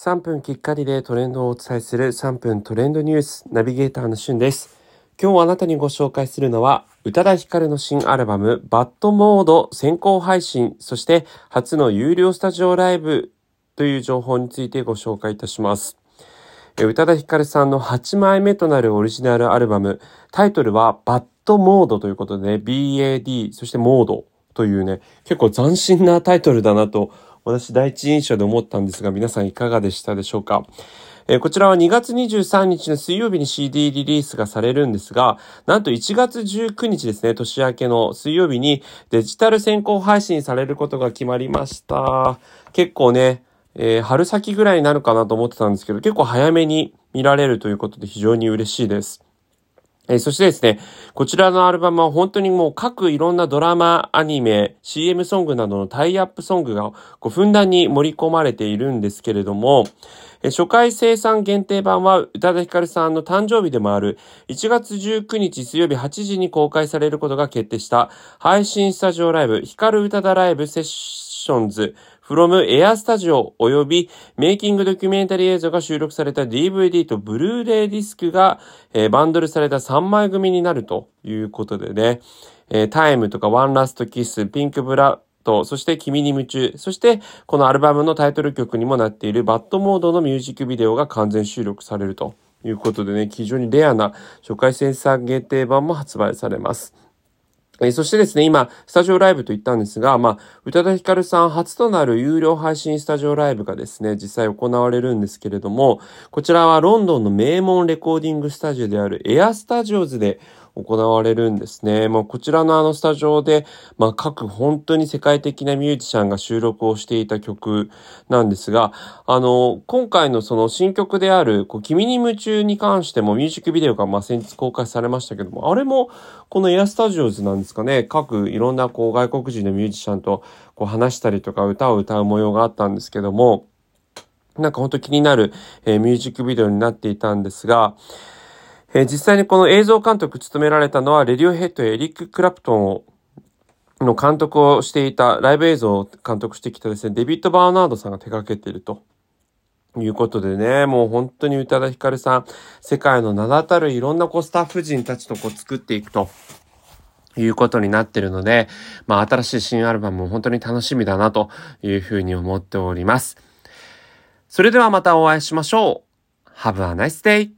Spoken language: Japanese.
3分きっかりでトレンドをお伝えする3分トレンドニュースナビゲーターのしゅんです。今日あなたにご紹介するのは宇多田ヒカルの新アルバムバッドモード先行配信、そして初の有料スタジオライブという情報についてご紹介いたします。宇多田ヒカルさんの8枚目となるオリジナルアルバム、タイトルはバッドモードということで、ね、BAD、そしてモードというね、結構斬新なタイトルだなと、私第一印象で思ったんですが、皆さんいかがでしたでしょうか？え、こちらは2月23日の水曜日に CD リリースがされるんですが、なんと1月19日ですね、年明けの水曜日にデジタル先行配信されることが決まりました。結構ね、えー、春先ぐらいになるかなと思ってたんですけど、結構早めに見られるということで非常に嬉しいです。え、そしてですね、こちらのアルバムは本当にもう各いろんなドラマ、アニメ、CM ソングなどのタイアップソングがこうふんだんに盛り込まれているんですけれども、え、初回生産限定版は宇多田ヒカルさんの誕生日でもある1月19日水曜日8時に公開されることが決定した配信スタジオライブ、ヒカル宇多田ライブセッションズ from Air Studio 及びメイキングドキュメンタリー映像が収録された DVD とブルーレイディスクが、えー、バンドルされた3枚組になるということでね、えー、タイムとかワンラストキス、ピンクブラッド、そして君に夢中、そしてこのアルバムのタイトル曲にもなっているバッドモードのミュージックビデオが完全収録されるということでね、非常にレアな初回センサー限定版も発売されます。えそしてですね、今、スタジオライブと言ったんですが、まあ、宇多田ヒカルさん初となる有料配信スタジオライブがですね、実際行われるんですけれども、こちらはロンドンの名門レコーディングスタジオであるエアスタジオズで行われるんですね。まあ、こちらのあのスタジオで、まあ、各本当に世界的なミュージシャンが収録をしていた曲なんですが、あの、今回のその新曲である、こう、君に夢中に関してもミュージックビデオがま先日公開されましたけども、あれもこのエアスタジオズなんですかね、各いろんなこう外国人のミュージシャンとこう話したりとか歌を歌う模様があったんですけども、なんか本当気になる、えー、ミュージックビデオになっていたんですが、えー、実際にこの映像監督務められたのは、レディオヘッドエリック・クラプトンをの監督をしていた、ライブ映像を監督してきたですね、デビッド・バーナードさんが手掛けているということでね、もう本当に宇多田ヒカルさん、世界の名だたるいろんなこうスタッフ陣たちとこう作っていくと。いうことになってるので、まあ新しい新アルバムも本当に楽しみだなというふうに思っております。それではまたお会いしましょう。Have a nice day!